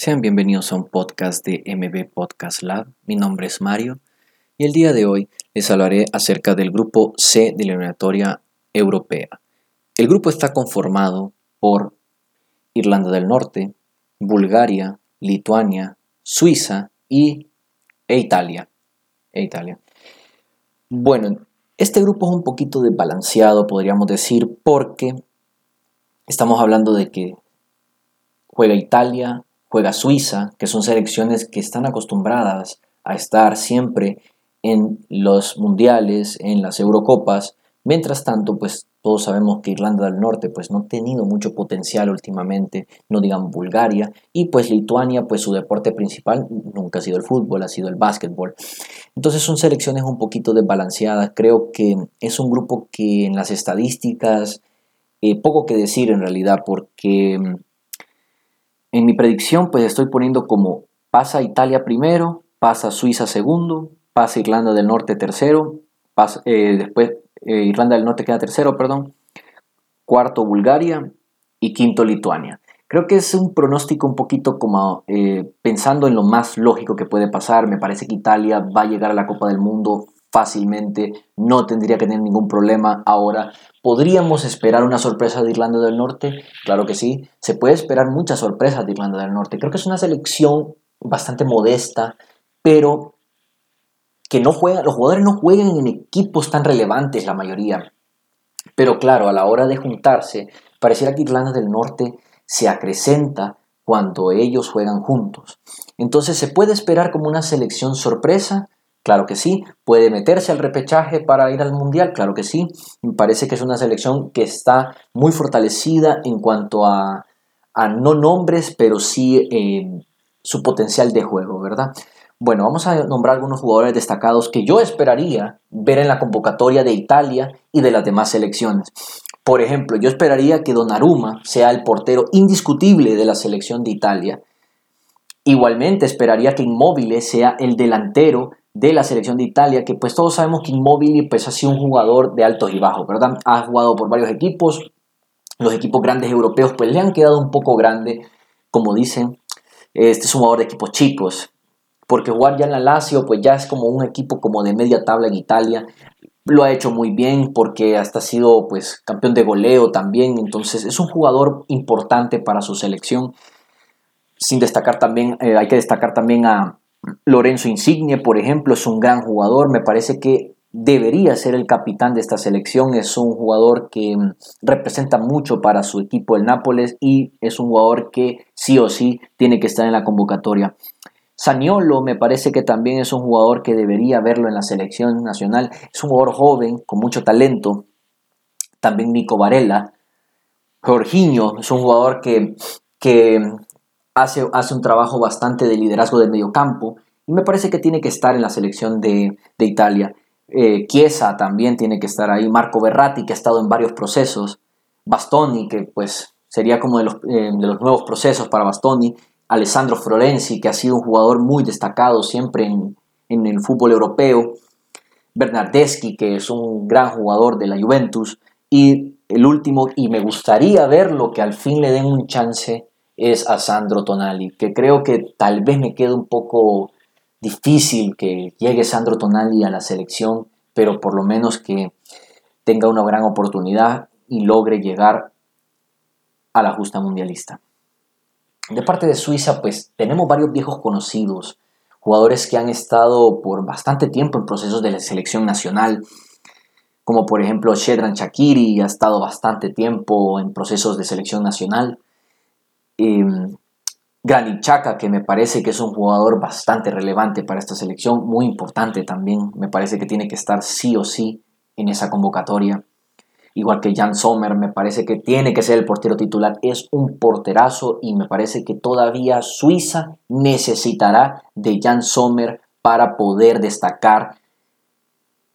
Sean bienvenidos a un podcast de MB Podcast Lab. Mi nombre es Mario y el día de hoy les hablaré acerca del grupo C de la eliminatoria europea. El grupo está conformado por Irlanda del Norte, Bulgaria, Lituania, Suiza y, e Italia. E Italia. Bueno, este grupo es un poquito desbalanceado, podríamos decir, porque estamos hablando de que juega Italia, juega Suiza, que son selecciones que están acostumbradas a estar siempre en los mundiales, en las Eurocopas. Mientras tanto, pues todos sabemos que Irlanda del Norte pues no ha tenido mucho potencial últimamente, no digan Bulgaria, y pues Lituania pues su deporte principal nunca ha sido el fútbol, ha sido el básquetbol. Entonces son selecciones un poquito desbalanceadas, creo que es un grupo que en las estadísticas, eh, poco que decir en realidad, porque en mi predicción, pues estoy poniendo como pasa Italia primero, pasa Suiza segundo, pasa Irlanda del Norte tercero, pasa, eh, después eh, Irlanda del Norte queda tercero, perdón, cuarto Bulgaria y quinto Lituania. Creo que es un pronóstico un poquito como eh, pensando en lo más lógico que puede pasar. Me parece que Italia va a llegar a la Copa del Mundo fácilmente, no tendría que tener ningún problema ahora. ¿Podríamos esperar una sorpresa de Irlanda del Norte? Claro que sí, se puede esperar muchas sorpresas de Irlanda del Norte. Creo que es una selección bastante modesta, pero que no juega, los jugadores no juegan en equipos tan relevantes la mayoría. Pero claro, a la hora de juntarse, pareciera que Irlanda del Norte se acrecenta cuando ellos juegan juntos. Entonces se puede esperar como una selección sorpresa, Claro que sí. ¿Puede meterse al repechaje para ir al Mundial? Claro que sí. Me parece que es una selección que está muy fortalecida en cuanto a, no nombres, pero sí eh, su potencial de juego, ¿verdad? Bueno, vamos a nombrar algunos jugadores destacados que yo esperaría ver en la convocatoria de Italia y de las demás selecciones. Por ejemplo, yo esperaría que Donnarumma sea el portero indiscutible de la selección de Italia. Igualmente esperaría que Immobile sea el delantero de la selección de Italia, que pues todos sabemos que Immobile pues ha sido un jugador de altos y bajos, ¿verdad? Ha jugado por varios equipos, los equipos grandes europeos pues le han quedado un poco grande, como dicen, este es un jugador de equipos chicos, porque jugar ya en la Lazio pues ya es como un equipo como de media tabla en Italia, lo ha hecho muy bien porque hasta ha sido pues campeón de goleo también, entonces es un jugador importante para su selección. Sin destacar también, eh, hay que destacar también a, Lorenzo Insigne, por ejemplo, es un gran jugador, me parece que debería ser el capitán de esta selección, es un jugador que mm, representa mucho para su equipo el Nápoles y es un jugador que sí o sí tiene que estar en la convocatoria. Saniolo me parece que también es un jugador que debería verlo en la selección nacional, es un jugador joven con mucho talento. También Nico Varela, Jorginho es un jugador que, que hace, un trabajo bastante de liderazgo del mediocampo y me parece que tiene que estar en la selección de, Italia. Eh, Chiesa también tiene que estar ahí, Marco Berratti que ha estado en varios procesos, Bastoni que pues sería como de los, eh, de los nuevos procesos para Bastoni, Alessandro Florenzi que ha sido un jugador muy destacado siempre en, en el fútbol europeo, Bernardeschi que es un gran jugador de la Juventus y el último, y me gustaría verlo que al fin le den un chance es a Sandro Tonali, que creo que tal vez me quede un poco difícil que llegue Sandro Tonali a la selección, pero por lo menos que tenga una gran oportunidad y logre llegar a la justa mundialista. De parte de Suiza, pues tenemos varios viejos conocidos, jugadores que han estado por bastante tiempo en procesos de la selección nacional, como por ejemplo Shedran Shakiri, ha estado bastante tiempo en procesos de selección nacional. Eh, Granit Xhaka, que me parece que es un jugador bastante relevante para esta selección, muy importante también, me parece que tiene que estar sí o sí en esa convocatoria. Igual que Jan Sommer, me parece que tiene que ser el portero titular, es un porterazo y me parece que todavía Suiza necesitará de Jan Sommer para poder destacar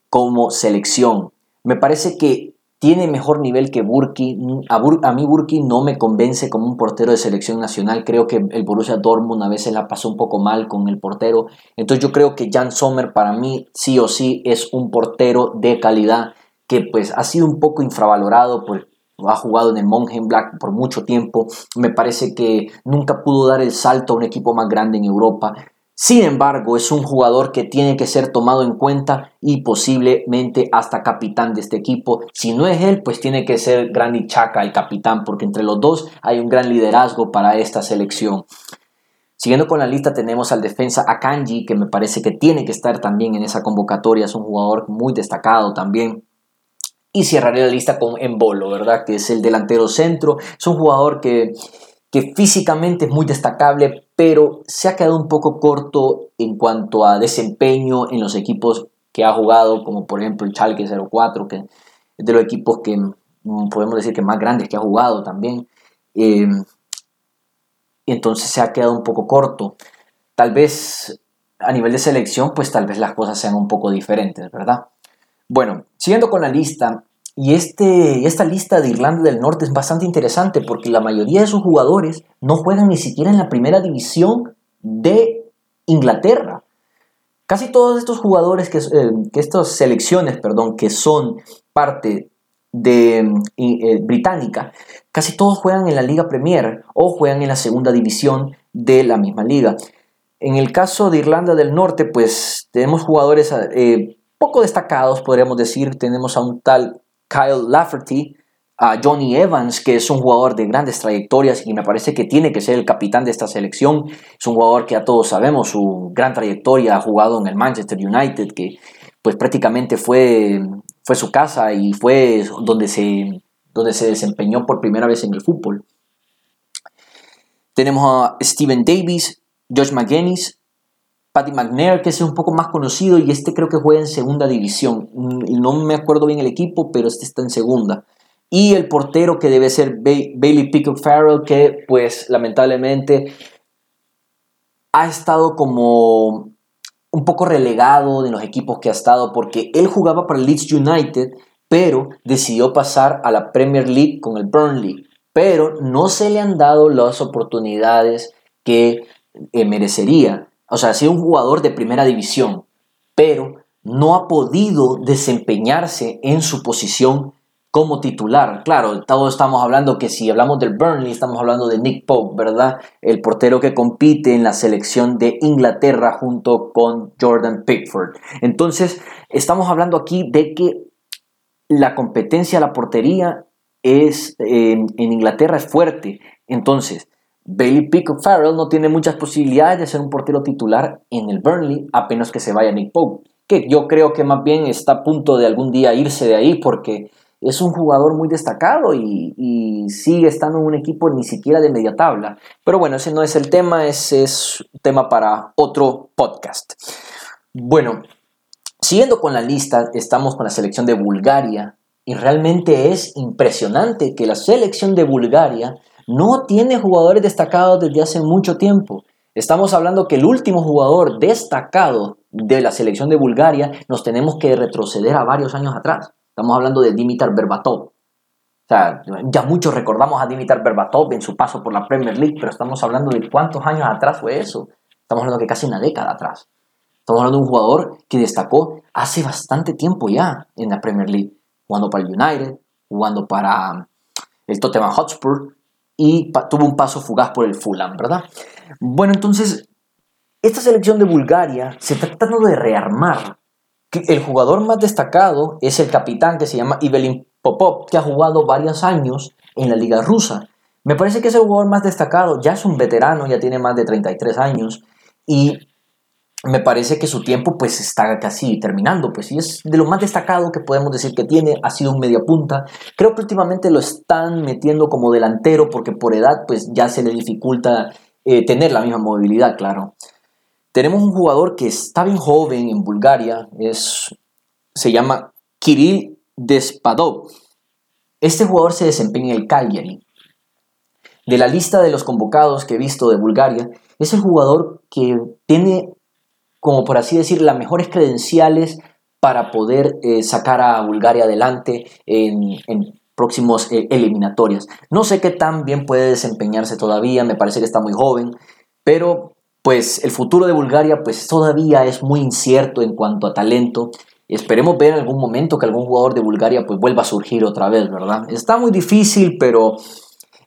como selección. Me parece que tiene mejor nivel que Burki. A, mí Burki no me convence como un portero de selección nacional. Creo que el Borussia Dortmund a veces la pasó un poco mal con el portero. Entonces yo creo que Jan Sommer para mí sí o sí es un portero de calidad que pues ha sido un poco infravalorado por, ha jugado en el Black por mucho tiempo, me parece que nunca pudo dar el salto a un equipo más grande en Europa. Sin embargo, es un jugador que tiene que ser tomado en cuenta y posiblemente hasta capitán de este equipo. Si no es él, pues tiene que ser Granit Chaka el capitán, porque entre los dos hay un gran liderazgo para esta selección. Siguiendo con la lista tenemos al defensa Akanji, que me parece que tiene que estar también en esa convocatoria, es un jugador muy destacado también. Y cerraré la lista con Embolo, ¿verdad? Que es el delantero centro, es un jugador que que físicamente es muy destacable, pero se ha quedado un poco corto en cuanto a desempeño en los equipos que ha jugado, como por ejemplo el Schalke 04, que es de los equipos que mm, podemos decir que más grandes que ha jugado también. Eh, entonces se ha quedado un poco corto. Tal vez a nivel de selección, pues tal vez las cosas sean un poco diferentes, ¿verdad? Bueno, siguiendo con la lista, y este, esta lista de Irlanda del Norte es bastante interesante porque la mayoría de sus jugadores no juegan ni siquiera en la primera división de Inglaterra. Casi todos estos jugadores, que, eh, estas selecciones, perdón, que son parte de eh, británica, casi todos juegan en la Liga Premier o juegan en la segunda división de la misma liga. En el caso de Irlanda del Norte, pues tenemos jugadores eh, poco destacados, podríamos decir. Tenemos a un tal Kyle Lafferty, a Johnny Evans, que es un jugador de grandes trayectorias y me parece que tiene que ser el capitán de esta selección. Es un jugador que a todos sabemos su gran trayectoria, ha jugado en el Manchester United, que pues prácticamente fue, fue su casa y fue donde se, donde se desempeñó por primera vez en el fútbol. Tenemos a Steven Davis, Josh McGuinness, Paddy McNair, que es un poco más conocido y este creo que juega en segunda división. Mm, no me acuerdo bien el equipo, pero este está en segunda. Y el portero que debe ser Bailey Pickett Farrell, que pues lamentablemente ha estado como un poco relegado de los equipos que ha estado porque él jugaba para Leeds United, pero decidió pasar a la Premier League con el Burnley. Pero no se le han dado las oportunidades que eh, merecería. O sea, ha sido un jugador de primera división, pero no ha podido desempeñarse en su posición como titular. Claro, todos estamos hablando que si hablamos del Burnley, estamos hablando de Nick Pope, ¿verdad? El portero que compite en la selección de Inglaterra junto con Jordan Pickford. Entonces, estamos hablando aquí de que la competencia a la portería es, en Inglaterra es fuerte. Entonces, Bailey Pickett Farrell no tiene muchas posibilidades de ser un portero titular en el Burnley, apenas que se vaya Nick Pope, que yo creo que más bien está a punto de algún día irse de ahí porque es un jugador muy destacado y, sigue estando en un equipo ni siquiera de media tabla. Pero bueno, ese no es el tema, ese es tema para otro podcast. Bueno, siguiendo con la lista, estamos con la selección de Bulgaria y realmente es impresionante que la selección de Bulgaria no tiene jugadores destacados desde hace mucho tiempo. Estamos hablando que el último jugador destacado de la selección de Bulgaria nos tenemos que retroceder a varios años atrás. Estamos hablando de Dimitar Berbatov. O sea, ya muchos recordamos a Dimitar Berbatov en su paso por la Premier League, pero estamos hablando de cuántos años atrás fue eso. Estamos hablando de casi una década atrás. Estamos hablando de un jugador que destacó hace bastante tiempo ya en la Premier League, jugando para el United, jugando para el Tottenham Hotspur, y tuvo un paso fugaz por el Fulham, ¿verdad? Bueno, entonces, esta selección de Bulgaria se está tratando de rearmar. El jugador más destacado es el capitán que se llama Ivelin Popov, que ha jugado varios años en la liga rusa. Me parece que es el jugador más destacado, ya es un veterano, ya tiene más de 33 años y me parece que su tiempo pues está casi terminando, pues y es de lo más destacado que podemos decir que tiene, ha sido un media punta. Creo que últimamente lo están metiendo como delantero porque por edad pues ya se le dificulta eh, tener la misma movilidad, claro. Tenemos un jugador que está bien joven en Bulgaria, es, se llama Kirill Despadov. Este jugador se desempeña en el Cagliari. De la lista de los convocados que he visto de Bulgaria, es el jugador que tiene como por así decir, las mejores credenciales para poder eh, sacar a Bulgaria adelante en, próximos eh, eliminatorias. No sé qué tan bien puede desempeñarse todavía, me parece que está muy joven, pero pues el futuro de Bulgaria pues todavía es muy incierto en cuanto a talento. Esperemos ver en algún momento que algún jugador de Bulgaria pues vuelva a surgir otra vez, ¿verdad? Está muy difícil, pero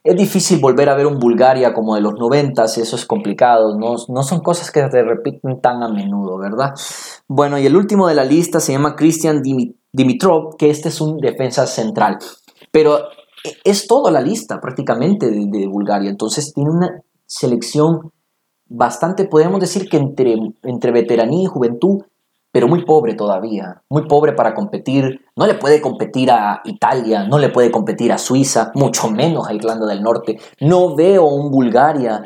es difícil volver a ver un Bulgaria como de los 90, eso es complicado, no, no son cosas que se repiten tan a menudo, ¿verdad? Bueno, y el último de la lista se llama Christian Dimitrov, que este es un defensa central, pero es toda la lista prácticamente de, Bulgaria, entonces tiene una selección bastante, podemos decir que entre, entre veteranía y juventud, pero muy pobre todavía, muy pobre para competir. No le puede competir a Italia, no le puede competir a Suiza, mucho menos a Irlanda del Norte. No veo un Bulgaria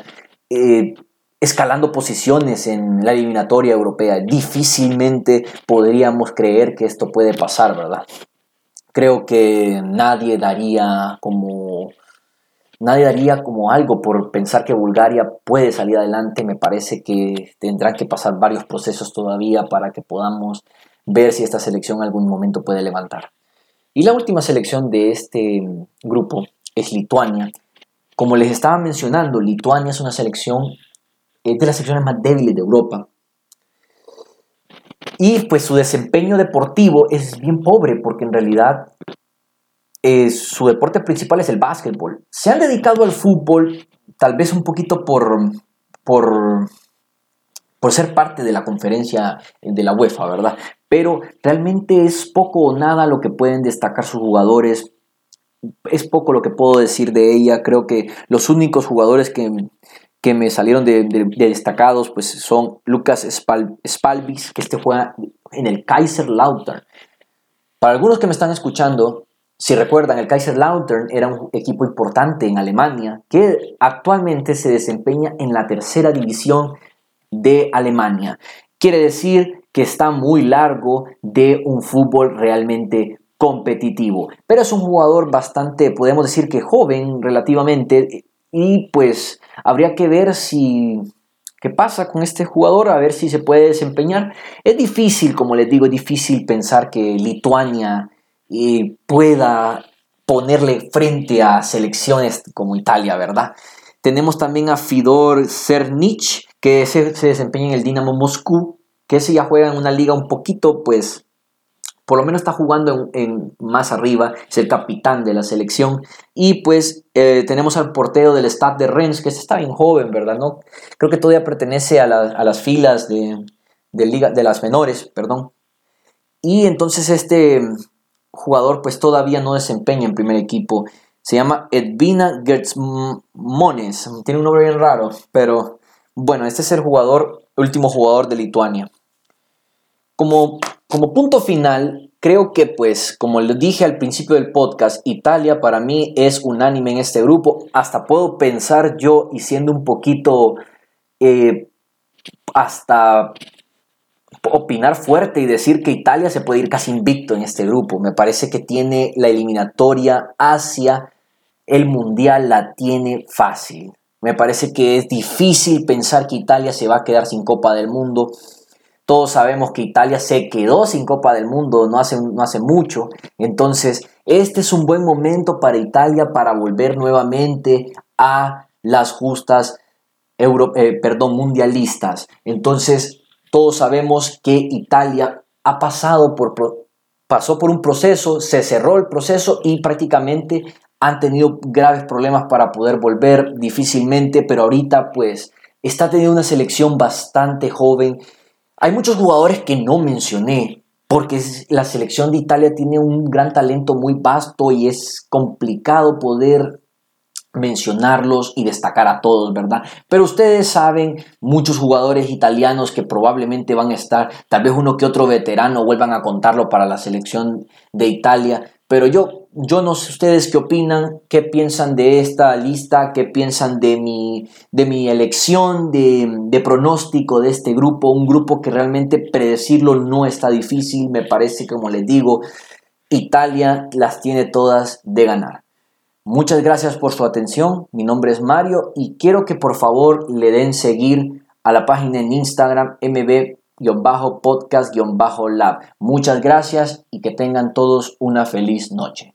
eh, escalando posiciones en la eliminatoria europea. Difícilmente podríamos creer que esto puede pasar, ¿verdad? Creo que nadie daría como nadie daría como algo por pensar que Bulgaria puede salir adelante. Me parece que tendrán que pasar varios procesos todavía para que podamos ver si esta selección en algún momento puede levantar. Y la última selección de este grupo es Lituania. Como les estaba mencionando, Lituania es una selección, es de las selecciones más débiles de Europa. Y pues su desempeño deportivo es bien pobre porque en realidad eh, su deporte principal es el básquetbol. Se han dedicado al fútbol tal vez un poquito por, por, por ser parte de la conferencia de la UEFA, ¿verdad? Pero realmente es poco o nada lo que pueden destacar sus jugadores. Es poco lo que puedo decir de ella. Creo que los únicos jugadores que, que me salieron de, destacados pues son Lucas Spalvis, que este juega en el Kaiserslautern. Para algunos que me están escuchando, si recuerdan, el Kaiserslautern era un equipo importante en Alemania que actualmente se desempeña en la tercera división de Alemania. Quiere decir que está muy largo de un fútbol realmente competitivo. Pero es un jugador bastante, podemos decir que joven relativamente, y pues habría que ver si qué pasa con este jugador, a ver si se puede desempeñar. Es difícil, como les digo, difícil pensar que Lituania pueda ponerle frente a selecciones como Italia, ¿verdad? Tenemos también a Fidor Cernich, que se, desempeña en el Dinamo Moscú, que ese ya juega en una liga un poquito, pues, por lo menos está jugando en, más arriba, es el capitán de la selección. Y pues eh, tenemos al portero del Stade de Rennes, que está bien joven, ¿verdad? ¿No? Creo que todavía pertenece a, las filas de, liga, de las menores, perdón. Y entonces este, jugador pues todavía no desempeña en primer equipo. Se llama Edvina Gertzmones. Tiene un nombre bien raro, pero bueno, este es el jugador, último jugador de Lituania. Como, como punto final, creo que pues, como les dije al principio del podcast, Italia para mí es unánime en este grupo. Hasta puedo pensar yo y siendo un poquito eh, hasta opinar fuerte y decir que Italia se puede ir casi invicto en este grupo. Me parece que tiene la eliminatoria hacia el Mundial, la tiene fácil. Me parece que es difícil pensar que Italia se va a quedar sin Copa del Mundo. Todos sabemos que Italia se quedó sin Copa del Mundo no hace, no hace mucho. Entonces, este es un buen momento para Italia para volver nuevamente a las justas Euro, eh, perdón, mundialistas. Entonces, todos sabemos que Italia ha pasado por, pasó por un proceso, se cerró el proceso y prácticamente han tenido graves problemas para poder volver difícilmente, pero ahorita pues está teniendo una selección bastante joven. Hay muchos jugadores que no mencioné, porque la selección de Italia tiene un gran talento muy vasto y es complicado poder mencionarlos y destacar a todos, ¿verdad? Pero ustedes saben, muchos jugadores italianos que probablemente van a estar, tal vez uno que otro veterano vuelvan a contarlo para la selección de Italia, pero yo, yo no sé ustedes qué opinan, qué piensan de esta lista, qué piensan de mi, de mi elección, de, de pronóstico de este grupo, un grupo que realmente predecirlo no está difícil, me parece, como les digo, Italia las tiene todas de ganar. Muchas gracias por su atención. Mi nombre es Mario y quiero que por favor le den seguir a la página en Instagram mb-podcast-lab. Muchas gracias y que tengan todos una feliz noche.